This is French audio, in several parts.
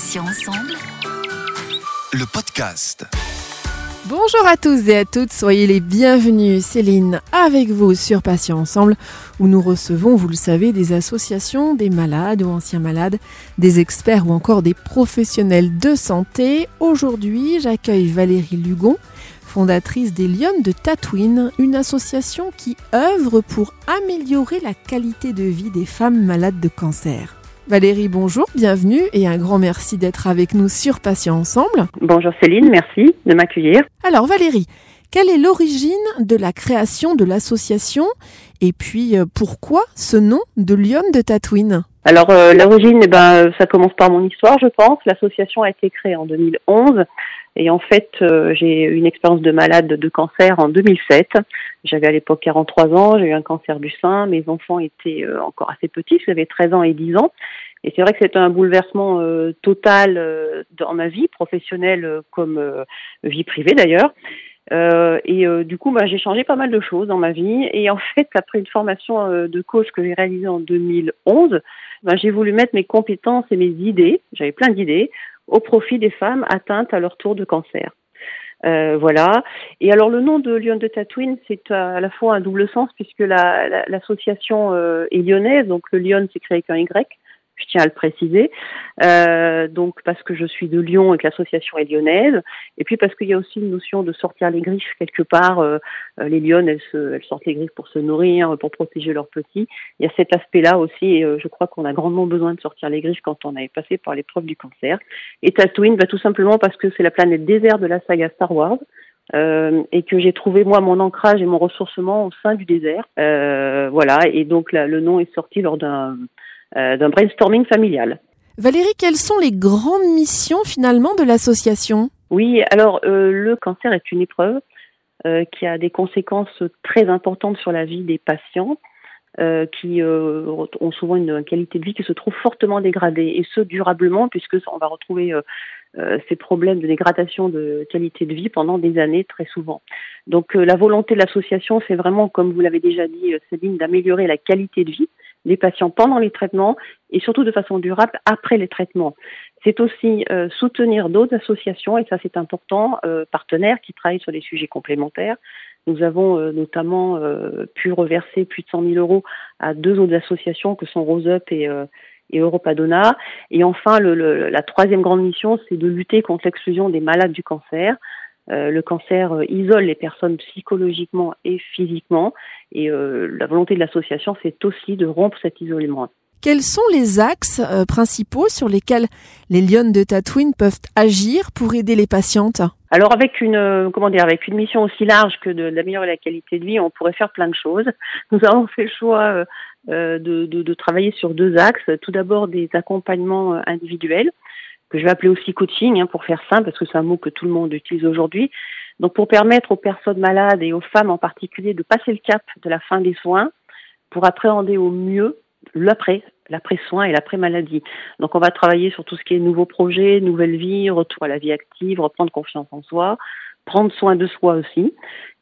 Patients ensemble. Le podcast. Bonjour à tous et à toutes, soyez les bienvenus. Céline avec vous sur Patients Ensemble où nous recevons, vous le savez, des associations, des malades ou anciens malades, des experts ou encore des professionnels de santé. Aujourd'hui, j'accueille Valérie Lugon, fondatrice des Lyonnes de Tatooine, une association qui œuvre pour améliorer la qualité de vie des femmes malades de cancer. Valérie, bonjour, bienvenue et un grand merci d'être avec nous sur Patients Ensemble. Bonjour Céline, merci de m'accueillir. Alors Valérie, quelle est l'origine de la création de l'association et puis euh, pourquoi ce nom de Lyon de Tatooine? Alors euh, l'origine, eh ben, ça commence par mon histoire, je pense. L'association a été créée en 2011 et en fait euh, j'ai eu une expérience de malade de cancer en 2007. J'avais à l'époque 43 ans, j'ai eu un cancer du sein, mes enfants étaient encore assez petits, j'avais 13 ans et 10 ans. Et c'est vrai que c'était un bouleversement euh, total euh, dans ma vie professionnelle euh, comme vie privée d'ailleurs. et du coup, bah, j'ai changé pas mal de choses dans ma vie. Et en fait, après une formation de coach que j'ai réalisée en 2011, bah, j'ai voulu mettre mes compétences et mes idées, j'avais plein d'idées, au profit des femmes atteintes à leur tour de cancer. Euh, voilà. Et alors le nom de Lyon de Tatooine, c'est à la fois un double sens puisque l'association la, est lyonnaise, donc le Lyon s'écrit avec un Y je tiens à le préciser. Euh, donc parce que je suis de Lyon et que l'association est lyonnaise, et puis parce qu'il y a aussi une notion de sortir les griffes quelque part. Euh, euh, les lionnes, elles, se, elles sortent les griffes pour se nourrir, pour protéger leurs petits. Il y a cet aspect-là aussi, et je crois qu'on a grandement besoin de sortir les griffes quand on est passé par l'épreuve du cancer. Et Tatooine, va tout simplement parce que c'est la planète désert de la saga Star Wars. Euh, et que j'ai trouvé moi mon ancrage et mon ressourcement au sein du désert. Euh, voilà, et donc là, le nom est sorti lors d'un euh, d'un brainstorming familial. Valérie, quelles sont les grandes missions finalement de l'association? Oui, alors euh, le cancer est une épreuve euh, qui a des conséquences très importantes sur la vie des patients. qui ont souvent une qualité de vie qui se trouve fortement dégradée et ce durablement puisque on va retrouver ces problèmes de dégradation de qualité de vie pendant des années très souvent. Donc la volonté de l'association, c'est vraiment, comme vous l'avez déjà dit, Céline, d'améliorer la qualité de vie les patients pendant les traitements et surtout de façon durable après les traitements. C'est aussi euh, soutenir d'autres associations, et ça c'est important, euh, partenaires qui travaillent sur des sujets complémentaires. Nous avons euh, notamment pu reverser plus de 100 000 euros à deux autres associations que sont Rose Up et, et Europadona. Et enfin, le, la troisième grande mission, c'est de lutter contre l'exclusion des malades du cancer. Euh, le cancer euh, isole les personnes psychologiquement et physiquement. Et euh, la volonté de l'association, c'est aussi de rompre cet isolement. Quels sont les axes principaux sur lesquels les Lyonnes de Tatooine peuvent agir pour aider les patientes? Alors avec une comment dire avec une mission aussi large que d'améliorer la qualité de vie, on pourrait faire plein de choses. Nous avons fait le choix de, de, de, travailler sur deux axes. Tout d'abord des accompagnements individuels que je vais appeler aussi coaching, hein, pour faire simple, parce que c'est un mot que tout le monde utilise aujourd'hui. Donc pour permettre aux personnes malades et aux femmes en particulier de passer le cap de la fin des soins, pour appréhender au mieux l'après, l'après-soin et l'après-maladie. Donc on va travailler sur tout ce qui est nouveaux projets, nouvelle vie, retour à la vie active, reprendre confiance en soi, prendre soin de soi aussi.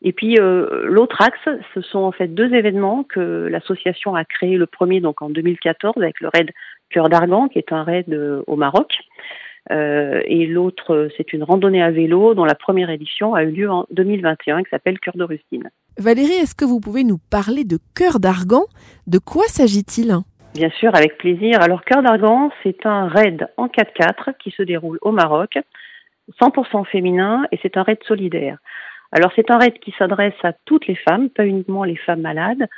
Et puis euh, l'autre axe, ce sont en fait deux événements que l'association a créé. Le premier donc en 2014 avec le raid Cœur d'Argan, qui est un raid euh, au Maroc. Euh, et l'autre, c'est une randonnée à vélo dont la première édition a eu lieu en 2021, qui s'appelle Cœur de Rustine. Valérie, est-ce que vous pouvez nous parler de Cœur d'Argan? De quoi s'agit-il? Bien sûr, avec plaisir. Alors, Cœur d'Argan, c'est un raid en 4x4 qui se déroule au Maroc, 100% féminin, et c'est un raid solidaire. Alors, c'est un raid qui s'adresse à toutes les femmes, pas uniquement les femmes malades,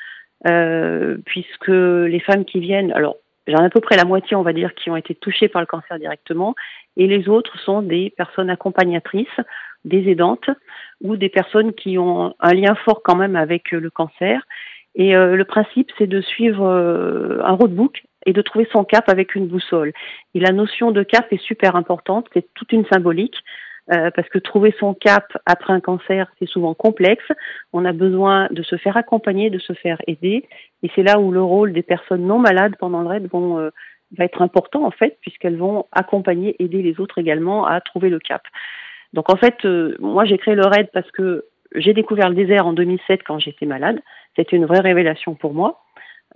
euh, puisque les femmes qui viennent, alors J'en ai à peu près la moitié, on va dire, qui ont été touchées par le cancer directement, et les autres sont des personnes accompagnatrices, des aidantes, ou des personnes qui ont un lien fort quand même avec le cancer. Et euh, le principe, c'est de suivre euh, un roadbook et de trouver son cap avec une boussole. Et la notion de cap est super importante, c'est toute une symbolique. Euh, parce que trouver son cap après un cancer, c'est souvent complexe. On a besoin de se faire accompagner, de se faire aider. Et c'est là où le rôle des personnes non malades pendant le raid euh, va être important, en fait, puisqu'elles vont accompagner, aider les autres également à trouver le cap. Donc, en fait, euh, moi, j'ai créé le raid parce que j'ai découvert le désert en 2007 quand j'étais malade. C'était une vraie révélation pour moi.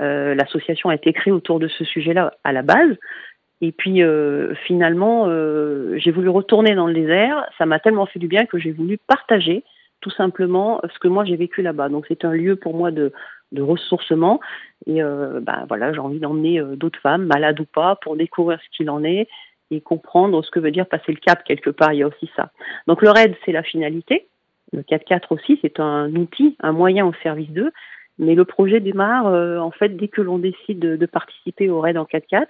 L'association a été créée autour de ce sujet-là à la base. Et puis finalement, j'ai voulu retourner dans le désert. Ça m'a tellement fait du bien que j'ai voulu partager tout simplement ce que moi j'ai vécu là-bas. Donc c'est un lieu pour moi de, ressourcement. Et ben voilà, j'ai envie d'emmener d'autres femmes, malades ou pas, pour découvrir ce qu'il en est et comprendre ce que veut dire passer le cap quelque part. Il y a aussi ça. Donc le RAID, c'est la finalité. Le 4-4 aussi, c'est un outil, un moyen au service d'eux. Mais le projet démarre euh, en fait dès que l'on décide de, participer au RAID en 4-4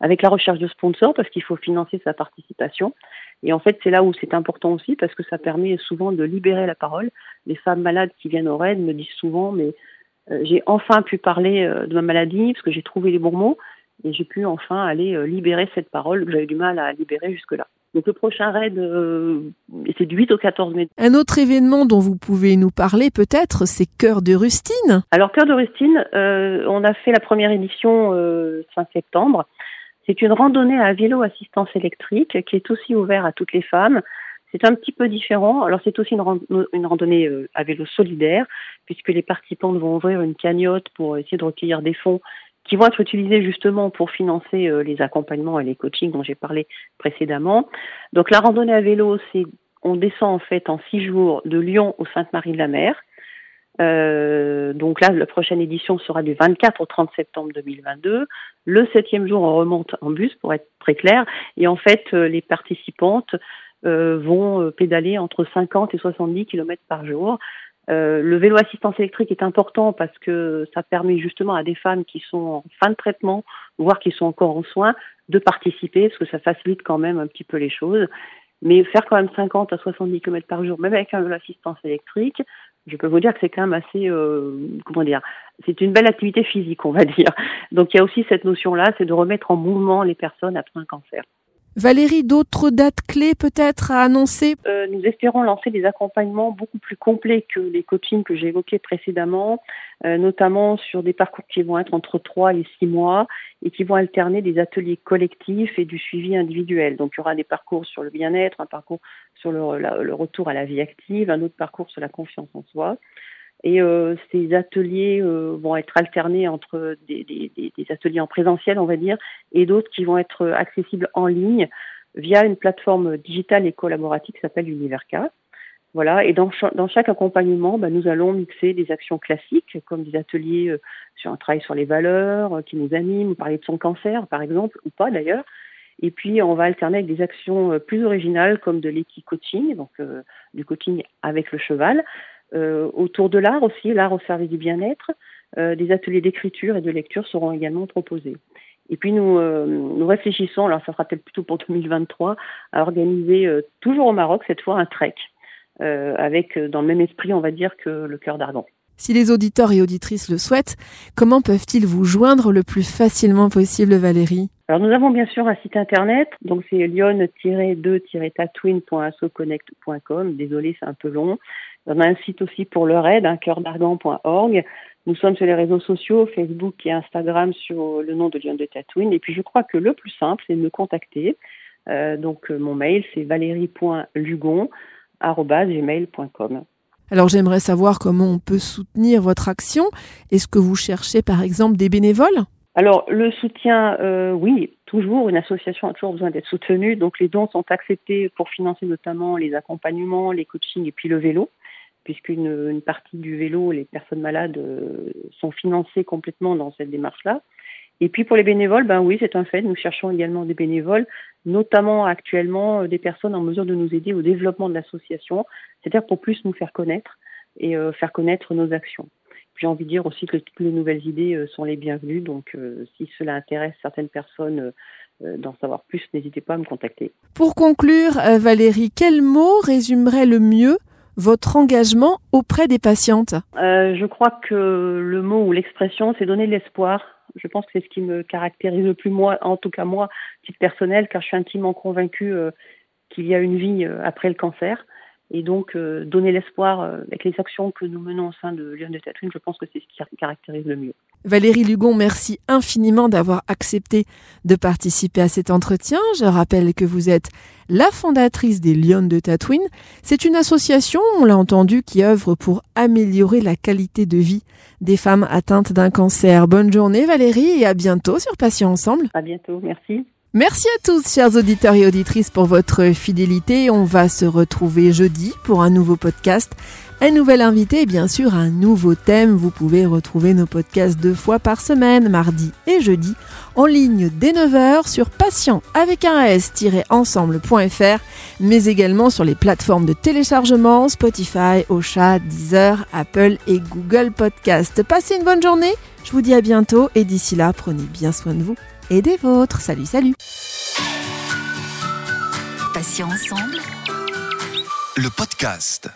avec la recherche de sponsors parce qu'il faut financer sa participation. Et en fait, c'est là où c'est important aussi parce que ça permet souvent de libérer la parole. Les femmes malades qui viennent au RAID me disent souvent, mais euh, j'ai enfin pu parler euh, de ma maladie parce que j'ai trouvé les bons mots et j'ai pu enfin aller libérer cette parole que j'avais du mal à libérer jusque-là. Donc le prochain raid, euh, c'est du 8 au 14 mai. Un autre événement dont vous pouvez nous parler peut-être, c'est Cœur de Rustine. Alors Cœur de Rustine, euh, on a fait la première édition euh, fin septembre. C'est une randonnée à vélo assistance électrique qui est aussi ouverte à toutes les femmes. C'est un petit peu différent. Alors c'est aussi une, une randonnée à vélo solidaire puisque les participantes vont ouvrir une cagnotte pour essayer de recueillir des fonds qui vont être utilisés justement pour financer euh, les accompagnements et les coachings dont j'ai parlé précédemment. Donc la randonnée à vélo, on descend en fait en six jours de Lyon au Sainte-Marie-de-la-Mer. Euh, donc là, la prochaine édition sera du 24 au 30 septembre 2022. Le septième jour, on remonte en bus pour être très clair. Et en fait, euh, les participantes euh, vont pédaler entre 50 et 70 km par jour. Euh, le vélo assistance électrique est important parce que ça permet justement à des femmes qui sont en fin de traitement, voire qui sont encore en soins, de participer parce que ça facilite quand même un petit peu les choses. Mais faire quand même 50 à 70 km par jour, même avec un vélo assistance électrique, je peux vous dire que c'est quand même assez, euh, comment dire, c'est une belle activité physique, on va dire. Donc il y a aussi cette notion-là, c'est de remettre en mouvement les personnes après un cancer. Valérie, d'autres dates clés peut-être à annoncer? Euh, Nous espérons lancer des accompagnements beaucoup plus complets que les coachings que j'ai évoqués précédemment, euh, notamment sur des parcours qui vont être entre 3 et 6 mois et qui vont alterner des ateliers collectifs et du suivi individuel. Donc il y aura des parcours sur le bien-être, un parcours sur le, le retour à la vie active, un autre parcours sur la confiance en soi. Et euh, ces ateliers euh, vont être alternés entre des, des, des, ateliers en présentiel, on va dire, et d'autres qui vont être accessibles en ligne via une plateforme digitale et collaborative qui s'appelle Univerca. Voilà, et dans, chaque accompagnement, bah, nous allons mixer des actions classiques, comme des ateliers euh, sur un travail sur les valeurs qui nous animent, parler de son cancer, par exemple, ou pas d'ailleurs. Et puis, on va alterner avec des actions plus originales, comme de l'équi-coaching, donc du coaching avec le cheval, euh, autour de l'art aussi, l'art au service du bien-être, euh, des ateliers d'écriture et de lecture seront également proposés. Et puis nous, euh, nous réfléchissons, alors ça sera peut-être plutôt pour 2023, à organiser toujours au Maroc cette fois un trek, avec dans le même esprit, on va dire, que le cœur d'argent. Si les auditeurs et auditrices le souhaitent, comment peuvent-ils vous joindre le plus facilement possible, Valérie? Alors nous avons bien sûr un site internet, donc c'est lyon-2-tatooine.assoconnect.com. Désolé, c'est un peu long. On a un site aussi pour le RAID, hein, cœurdargan.org. Nous sommes sur les réseaux sociaux, Facebook et Instagram sur le nom de Lyon de Tatooine. Et puis je crois que le plus simple, c'est de me contacter. Euh, donc euh, mon mail, c'est valérie.lugon.gmail.com. Alors j'aimerais savoir comment on peut soutenir votre action. Est-ce que vous cherchez par exemple des bénévoles? Alors le soutien, euh, oui, toujours, une association a toujours besoin d'être soutenue, donc les dons sont acceptés pour financer notamment les accompagnements, les coachings et puis le vélo puisqu'une une partie du vélo, les personnes malades euh, sont financées complètement dans cette démarche-là. Et puis pour les bénévoles, ben oui, c'est un fait. Nous cherchons également des bénévoles, notamment actuellement euh, des personnes en mesure de nous aider au développement de l'association, c'est-à-dire pour plus nous faire connaître et euh, faire connaître nos actions. J'ai envie de dire aussi que toutes les nouvelles idées sont les bienvenues. Donc, si cela intéresse certaines personnes d'en savoir plus, n'hésitez pas à me contacter. Pour conclure, Valérie, quel mot résumerait le mieux votre engagement auprès des patientes? Euh, Je crois que le mot ou l'expression, c'est donner de l'espoir. Je pense que c'est ce qui me caractérise le plus, moi, en tout cas moi, titre personnel, car je suis intimement convaincue euh, qu'il y a une vie euh, après le cancer. Et donc, donner l'espoir avec les actions que nous menons au sein de Lyon de Tatooine, je pense que c'est ce qui caractérise le mieux. Valérie Lugon, merci infiniment d'avoir accepté de participer à cet entretien. Je rappelle que vous êtes la fondatrice des Lions de Tatooine. C'est une association, on l'a entendu, qui œuvre pour améliorer la qualité de vie des femmes atteintes d'un cancer. Bonne journée Valérie et à bientôt sur Patients Ensemble. À bientôt, merci. Merci à tous, chers auditeurs et auditrices, pour votre fidélité. On va se retrouver jeudi pour un nouveau podcast. Un nouvel invité bien sûr un nouveau thème. Vous pouvez retrouver nos podcasts deux fois par semaine, mardi et jeudi, en ligne dès 9h sur patient avec un s-ensemble.fr, mais également sur les plateformes de téléchargement Spotify, Ocha, Deezer, Apple et Google Podcast. Passez une bonne journée. Je vous dis à bientôt et d'ici là, prenez bien soin de vous et des vôtres. Salut, salut. Patient ensemble. Le podcast.